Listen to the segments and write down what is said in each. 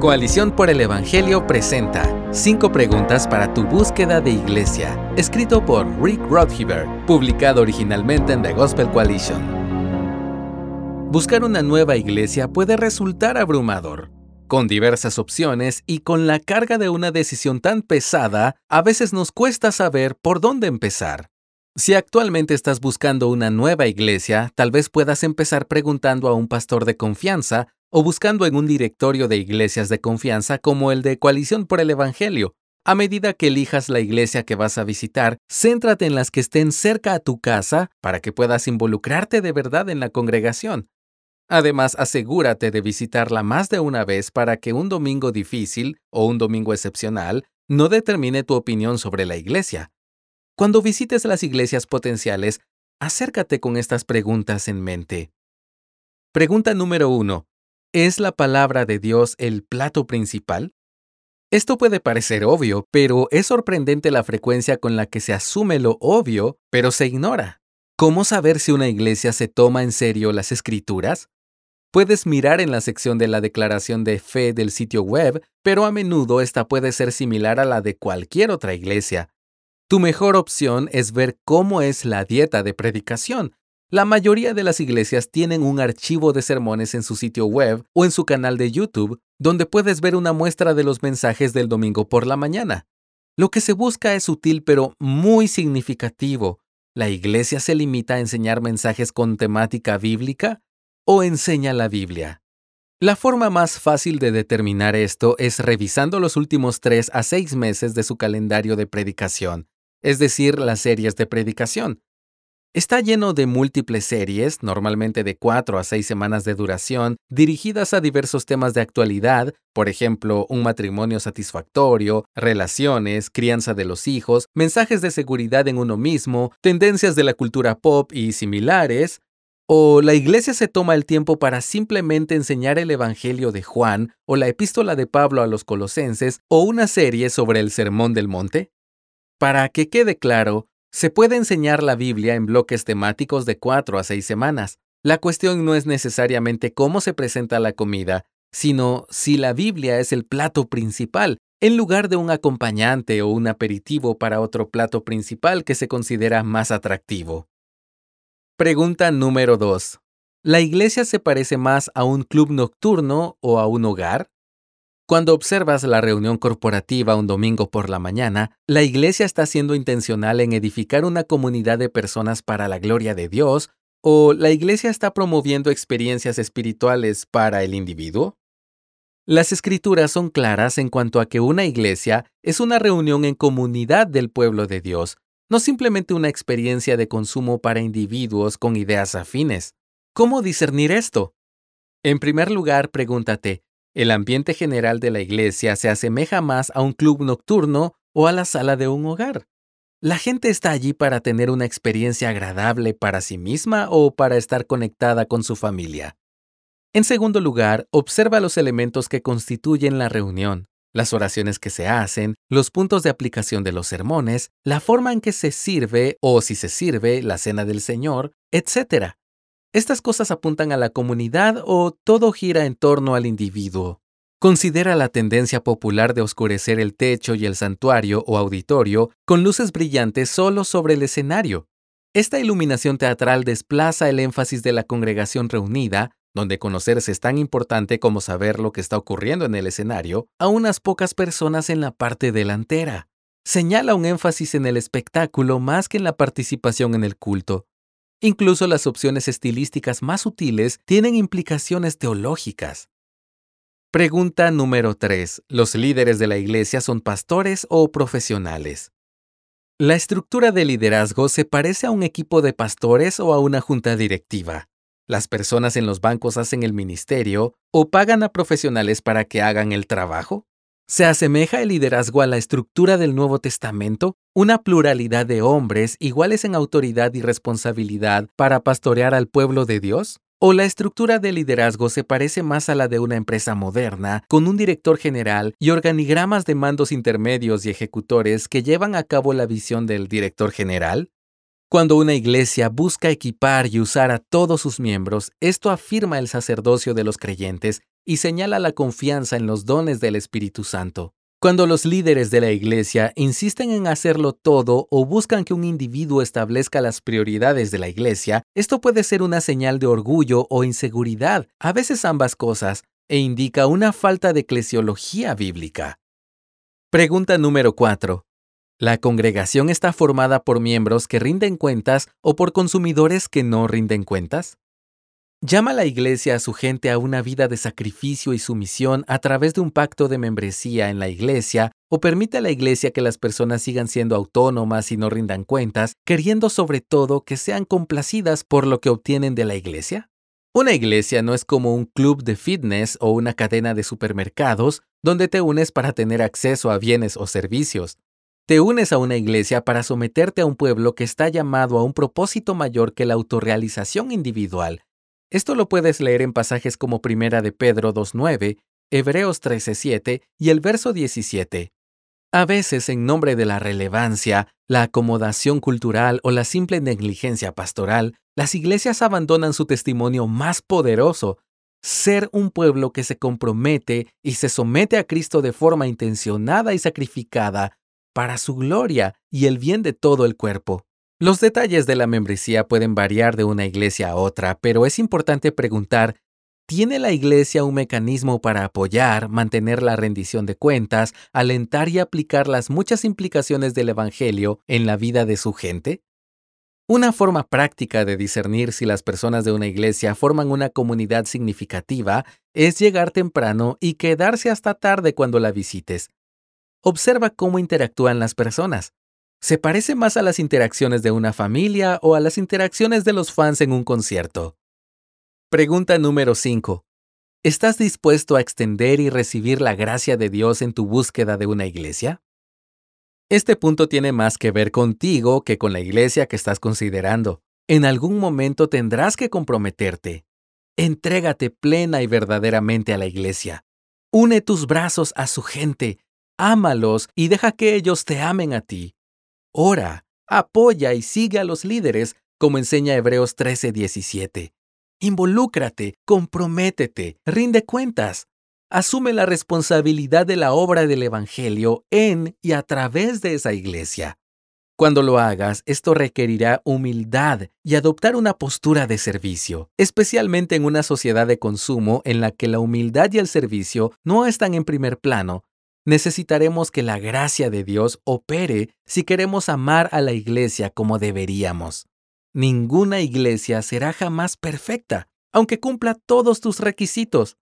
Coalición por el Evangelio presenta Cinco preguntas para tu búsqueda de iglesia, escrito por Rick Rothhiber, publicado originalmente en The Gospel Coalition. Buscar una nueva iglesia puede resultar abrumador. Con diversas opciones y con la carga de una decisión tan pesada, a veces nos cuesta saber por dónde empezar. Si actualmente estás buscando una nueva iglesia, tal vez puedas empezar preguntando a un pastor de confianza o buscando en un directorio de iglesias de confianza como el de Coalición por el Evangelio. A medida que elijas la iglesia que vas a visitar, céntrate en las que estén cerca a tu casa para que puedas involucrarte de verdad en la congregación. Además, asegúrate de visitarla más de una vez para que un domingo difícil o un domingo excepcional no determine tu opinión sobre la iglesia. Cuando visites las iglesias potenciales, acércate con estas preguntas en mente. Pregunta número 1. ¿Es la palabra de Dios el plato principal? Esto puede parecer obvio, pero es sorprendente la frecuencia con la que se asume lo obvio, pero se ignora. ¿Cómo saber si una iglesia se toma en serio las escrituras? Puedes mirar en la sección de la declaración de fe del sitio web, pero a menudo esta puede ser similar a la de cualquier otra iglesia. Tu mejor opción es ver cómo es la dieta de predicación, la mayoría de las iglesias tienen un archivo de sermones en su sitio web o en su canal de YouTube donde puedes ver una muestra de los mensajes del domingo por la mañana. Lo que se busca es sutil pero muy significativo. ¿La iglesia se limita a enseñar mensajes con temática bíblica o enseña la Biblia? La forma más fácil de determinar esto es revisando los últimos tres a seis meses de su calendario de predicación, es decir, las series de predicación. Está lleno de múltiples series, normalmente de cuatro a seis semanas de duración, dirigidas a diversos temas de actualidad, por ejemplo, un matrimonio satisfactorio, relaciones, crianza de los hijos, mensajes de seguridad en uno mismo, tendencias de la cultura pop y similares, o la iglesia se toma el tiempo para simplemente enseñar el Evangelio de Juan o la epístola de Pablo a los colosenses o una serie sobre el Sermón del Monte. Para que quede claro, se puede enseñar la Biblia en bloques temáticos de cuatro a seis semanas. La cuestión no es necesariamente cómo se presenta la comida, sino si la Biblia es el plato principal, en lugar de un acompañante o un aperitivo para otro plato principal que se considera más atractivo. Pregunta número 2. ¿La iglesia se parece más a un club nocturno o a un hogar? Cuando observas la reunión corporativa un domingo por la mañana, la iglesia está siendo intencional en edificar una comunidad de personas para la gloria de Dios o la iglesia está promoviendo experiencias espirituales para el individuo? Las escrituras son claras en cuanto a que una iglesia es una reunión en comunidad del pueblo de Dios, no simplemente una experiencia de consumo para individuos con ideas afines. ¿Cómo discernir esto? En primer lugar, pregúntate, el ambiente general de la iglesia se asemeja más a un club nocturno o a la sala de un hogar. La gente está allí para tener una experiencia agradable para sí misma o para estar conectada con su familia. En segundo lugar, observa los elementos que constituyen la reunión, las oraciones que se hacen, los puntos de aplicación de los sermones, la forma en que se sirve o si se sirve la cena del Señor, etc. ¿Estas cosas apuntan a la comunidad o todo gira en torno al individuo? Considera la tendencia popular de oscurecer el techo y el santuario o auditorio con luces brillantes solo sobre el escenario. Esta iluminación teatral desplaza el énfasis de la congregación reunida, donde conocerse es tan importante como saber lo que está ocurriendo en el escenario, a unas pocas personas en la parte delantera. Señala un énfasis en el espectáculo más que en la participación en el culto. Incluso las opciones estilísticas más sutiles tienen implicaciones teológicas. Pregunta número 3. ¿Los líderes de la iglesia son pastores o profesionales? La estructura de liderazgo se parece a un equipo de pastores o a una junta directiva. Las personas en los bancos hacen el ministerio o pagan a profesionales para que hagan el trabajo. ¿Se asemeja el liderazgo a la estructura del Nuevo Testamento? Una pluralidad de hombres iguales en autoridad y responsabilidad para pastorear al pueblo de Dios? ¿O la estructura del liderazgo se parece más a la de una empresa moderna, con un director general y organigramas de mandos intermedios y ejecutores que llevan a cabo la visión del director general? Cuando una iglesia busca equipar y usar a todos sus miembros, esto afirma el sacerdocio de los creyentes y señala la confianza en los dones del Espíritu Santo. Cuando los líderes de la iglesia insisten en hacerlo todo o buscan que un individuo establezca las prioridades de la iglesia, esto puede ser una señal de orgullo o inseguridad, a veces ambas cosas, e indica una falta de eclesiología bíblica. Pregunta número 4. ¿La congregación está formada por miembros que rinden cuentas o por consumidores que no rinden cuentas? Llama a la Iglesia a su gente a una vida de sacrificio y sumisión a través de un pacto de membresía en la Iglesia o permite a la Iglesia que las personas sigan siendo autónomas y no rindan cuentas, queriendo sobre todo que sean complacidas por lo que obtienen de la Iglesia? Una iglesia no es como un club de fitness o una cadena de supermercados donde te unes para tener acceso a bienes o servicios. Te unes a una iglesia para someterte a un pueblo que está llamado a un propósito mayor que la autorrealización individual esto lo puedes leer en pasajes como Primera de Pedro 2.9, Hebreos 13.7 y el verso 17. A veces, en nombre de la relevancia, la acomodación cultural o la simple negligencia pastoral, las iglesias abandonan su testimonio más poderoso, ser un pueblo que se compromete y se somete a Cristo de forma intencionada y sacrificada para su gloria y el bien de todo el cuerpo. Los detalles de la membresía pueden variar de una iglesia a otra, pero es importante preguntar, ¿tiene la iglesia un mecanismo para apoyar, mantener la rendición de cuentas, alentar y aplicar las muchas implicaciones del Evangelio en la vida de su gente? Una forma práctica de discernir si las personas de una iglesia forman una comunidad significativa es llegar temprano y quedarse hasta tarde cuando la visites. Observa cómo interactúan las personas. ¿Se parece más a las interacciones de una familia o a las interacciones de los fans en un concierto? Pregunta número 5. ¿Estás dispuesto a extender y recibir la gracia de Dios en tu búsqueda de una iglesia? Este punto tiene más que ver contigo que con la iglesia que estás considerando. En algún momento tendrás que comprometerte. Entrégate plena y verdaderamente a la iglesia. Une tus brazos a su gente, ámalos y deja que ellos te amen a ti. Ora, apoya y sigue a los líderes, como enseña Hebreos 13:17. Involúcrate, comprométete, rinde cuentas. Asume la responsabilidad de la obra del Evangelio en y a través de esa iglesia. Cuando lo hagas, esto requerirá humildad y adoptar una postura de servicio, especialmente en una sociedad de consumo en la que la humildad y el servicio no están en primer plano, necesitaremos que la gracia de Dios opere si queremos amar a la iglesia como deberíamos. Ninguna iglesia será jamás perfecta, aunque cumpla todos tus requisitos.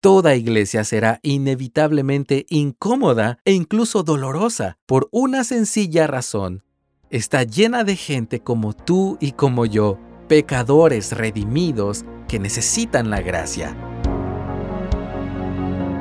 Toda iglesia será inevitablemente incómoda e incluso dolorosa por una sencilla razón. Está llena de gente como tú y como yo, pecadores redimidos que necesitan la gracia.